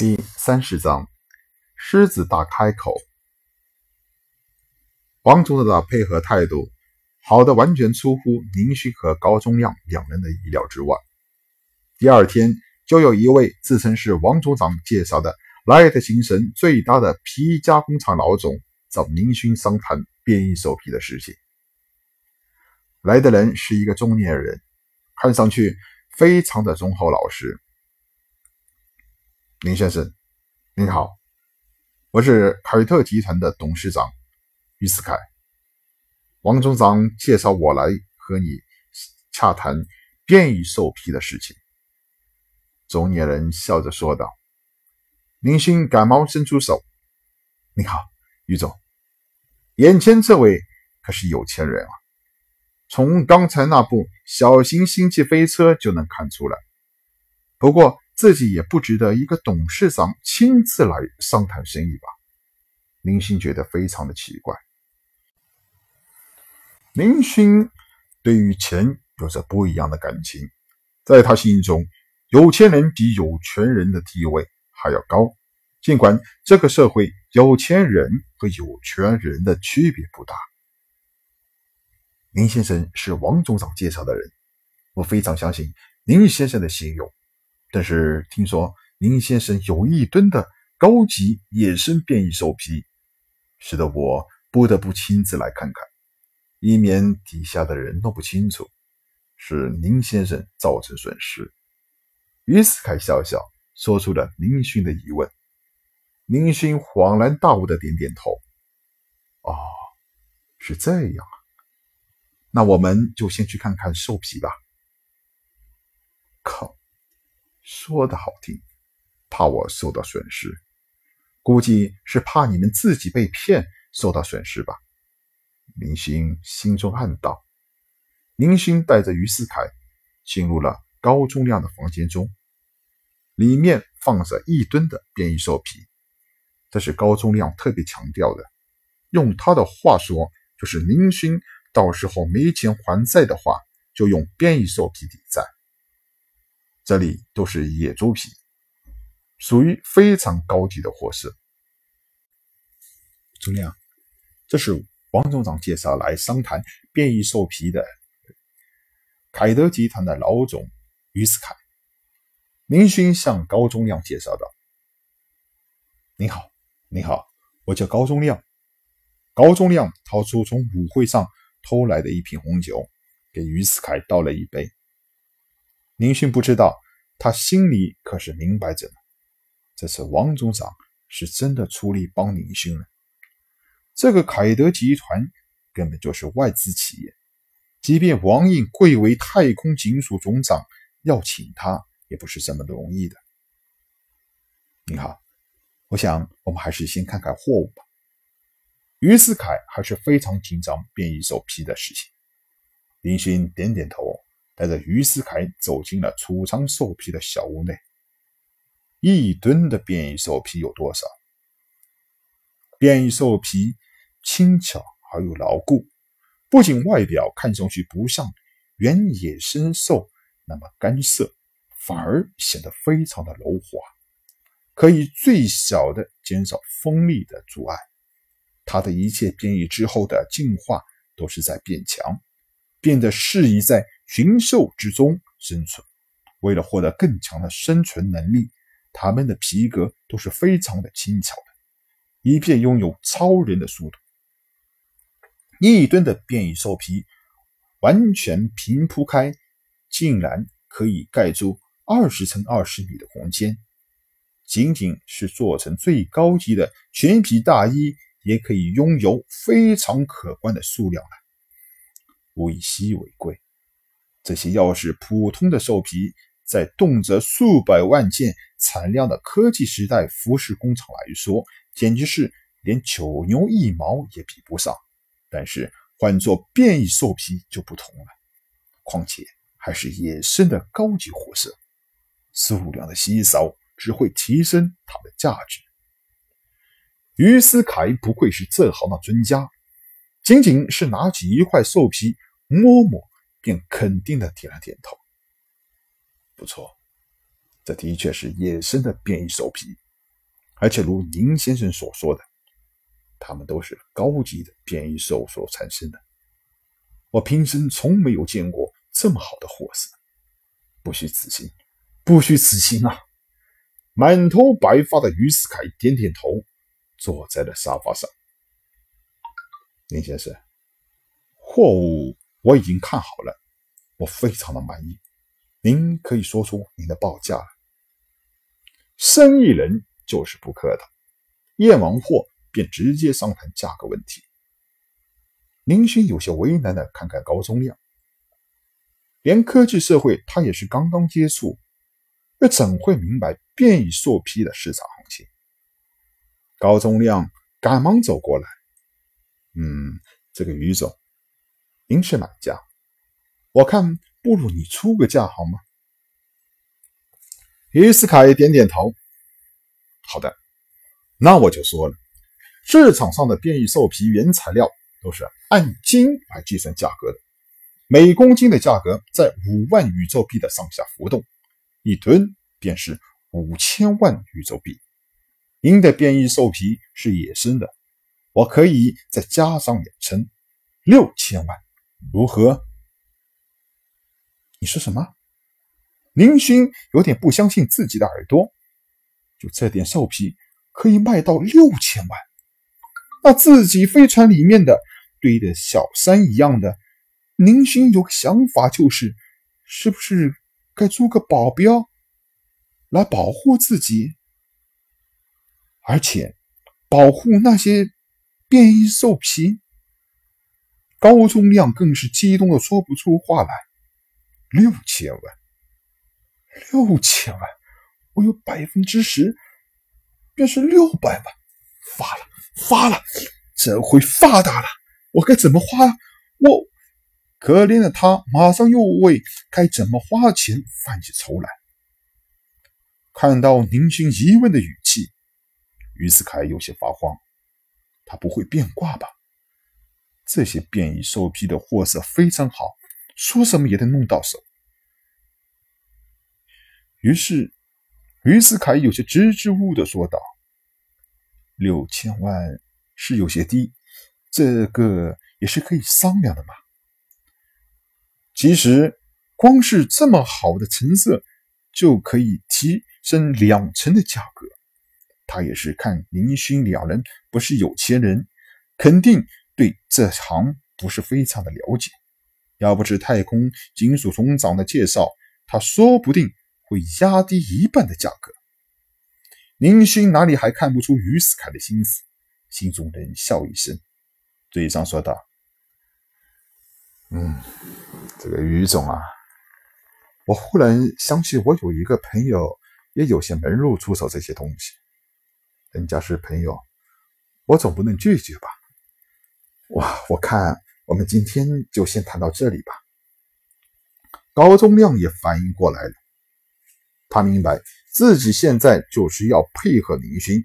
第三十章，狮子大开口。王总的配合态度好的完全出乎宁勋和高宗亮两人的意料之外。第二天，就有一位自称是王组长介绍的莱特精神最大的皮衣加工厂老总找宁勋商谈变异兽皮的事情。来的人是一个中年人，看上去非常的忠厚老实。林先生，您好，我是凯特集团的董事长于思凯。王总长介绍我来和你洽谈变异兽皮的事情。中年人笑着说道。林星赶忙伸出手：“你好，于总，眼前这位可是有钱人啊！从刚才那部小型星际飞车就能看出来。不过……”自己也不值得一个董事长亲自来商谈生意吧？林星觉得非常的奇怪。林星对于钱有着不一样的感情，在他心中，有钱人比有权人的地位还要高。尽管这个社会有钱人和有权人的区别不大。林先生是王总长介绍的人，我非常相信林先生的信用。但是听说林先生有一吨的高级野生变异兽皮，使得我不得不亲自来看看，以免底下的人弄不清楚是林先生造成损失。于斯凯笑笑说出了林勋的疑问。林勋恍然大悟的点点头：“哦，是这样啊，那我们就先去看看兽皮吧。”靠！说的好听，怕我受到损失，估计是怕你们自己被骗受到损失吧。明星心中暗道。明星带着于思凯进入了高重量的房间中，里面放着一吨的变异兽皮，这是高重量特别强调的。用他的话说，就是明星到时候没钱还债的话，就用变异兽皮抵债。这里都是野猪皮，属于非常高级的货色。朱亮，这是王总长介绍来商谈变异兽皮的凯德集团的老总于斯凯。林勋向高宗亮介绍道：“你好，你好，我叫高宗亮。”高宗亮掏出从舞会上偷来的一瓶红酒，给于斯凯倒了一杯。林勋不知道，他心里可是明白着呢。这次王总长是真的出力帮林勋了。这个凯德集团根本就是外资企业，即便王印贵为太空警署总长，要请他也不是这么容易的。你好，我想我们还是先看看货物吧。于思凯还是非常紧张变异兽皮的事情。林勋点点头。带着于思凯走进了储藏兽皮的小屋内。一吨的变异兽皮有多少？变异兽皮轻巧而又牢固，不仅外表看上去不像原野生兽那么干涩，反而显得非常的柔滑，可以最小的减少锋利的阻碍。它的一切变异之后的进化都是在变强，变得适宜在。群兽之中生存，为了获得更强的生存能力，它们的皮革都是非常的轻巧的，以便拥有超人的速度。一吨的变异兽皮完全平铺开，竟然可以盖住二十乘二十米的空间。仅仅是做成最高级的全皮大衣，也可以拥有非常可观的数量了，物以稀为贵。这些要是普通的兽皮，在动辄数百万件产量的科技时代服饰工厂来说，简直是连九牛一毛也比不上。但是换做变异兽皮就不同了，况且还是野生的高级货色，数量的稀少只会提升它的价值。于斯凯不愧是这行的专家，仅仅是拿起一块兽皮摸摸。便肯定的点了点头。不错，这的确是野生的变异兽皮，而且如宁先生所说的，他们都是高级的变异兽所产生的。我平生从没有见过这么好的货色，不虚此行，不虚此行啊！满头白发的于思凯点点头，坐在了沙发上。林先生，货物我已经看好了，我非常的满意，您可以说出您的报价了。生意人就是不客套，验完货便直接商谈价格问题。林勋有些为难的看看高宗亮，连科技社会他也是刚刚接触，又怎会明白变异兽皮的市场行情？高宗亮赶忙走过来，嗯，这个于总，您是买家，我看不如你出个价好吗？于斯凯点点头，好的，那我就说了，市场上的变异兽皮原材料。都是按斤来计算价格的，每公斤的价格在五万宇宙币的上下浮动，一吨便是五千万宇宙币。您的变异兽皮是野生的，我可以再加上两成，六千万，如何？你说什么？林勋有点不相信自己的耳朵，就这点兽皮可以卖到六千万？那自己飞船里面的堆的小山一样的，宁勋有个想法，就是是不是该租个保镖来保护自己，而且保护那些变异兽皮。高宗亮更是激动的说不出话来。六千万，六千万，我有百分之十，便是六百万，发了。发了，这回发达了，我该怎么花？我可怜的他，马上又为该怎么花钱犯起愁来。看到宁勋疑问的语气，于思凯有些发慌。他不会变卦吧？这些变异兽皮的货色非常好，说什么也得弄到手。于是，于思凯有些支支吾吾的说道。六千万是有些低，这个也是可以商量的嘛。其实，光是这么好的成色，就可以提升两成的价格。他也是看林勋两人不是有钱人，肯定对这行不是非常的了解。要不是太空金属总长的介绍，他说不定会压低一半的价格。宁勋哪里还看不出于斯凯的心思，心中冷笑一声，嘴上说道：“嗯，这个于总啊，我忽然想起我有一个朋友，也有些门路出手这些东西。人家是朋友，我总不能拒绝吧？哇，我看我们今天就先谈到这里吧。”高宗亮也反应过来了，他明白。自己现在就是要配合林勋，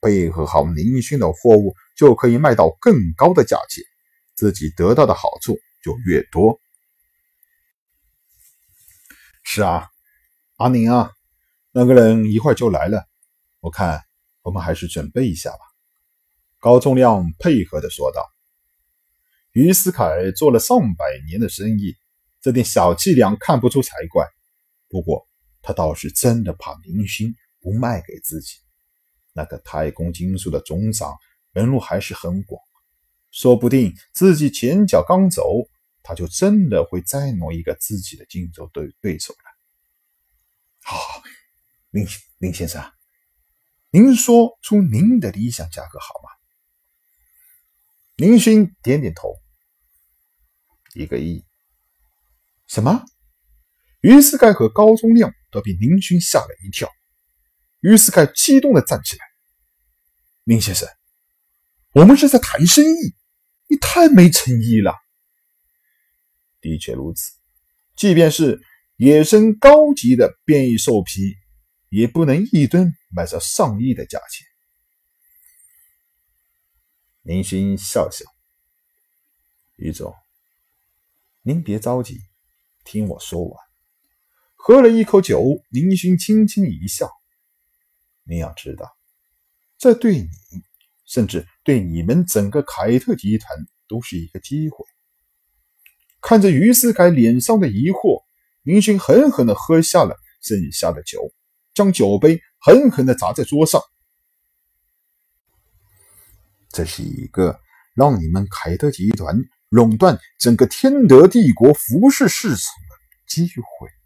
配合好林勋的货物，就可以卖到更高的价钱，自己得到的好处就越多。是啊，阿宁啊，那个人一会儿就来了，我看我们还是准备一下吧。高宗亮配合的说道。于思凯做了上百年的生意，这点小伎俩看不出才怪。不过。他倒是真的怕林星不卖给自己。那个太空金属的总长门路还是很广，说不定自己前脚刚走，他就真的会再弄一个自己的竞争对对手了。好，林林先生，您说出您的理想价格好吗？林勋点点头，一个亿。什么？于斯盖和高宗亮都被林勋吓了一跳。于斯盖激动的站起来：“林先生，我们是在谈生意，你太没诚意了。”的确如此，即便是野生高级的变异兽皮，也不能一吨卖上上亿的价钱。林勋笑笑：“于总，您别着急，听我说完。”喝了一口酒，林勋轻轻一笑：“你要知道，这对你，甚至对你们整个凯特集团都是一个机会。看着于思凯脸上的疑惑，明勋狠狠地喝下了剩下的酒，将酒杯狠狠地砸在桌上。这是一个让你们凯德集团垄断整个天德帝国服饰市场的机会。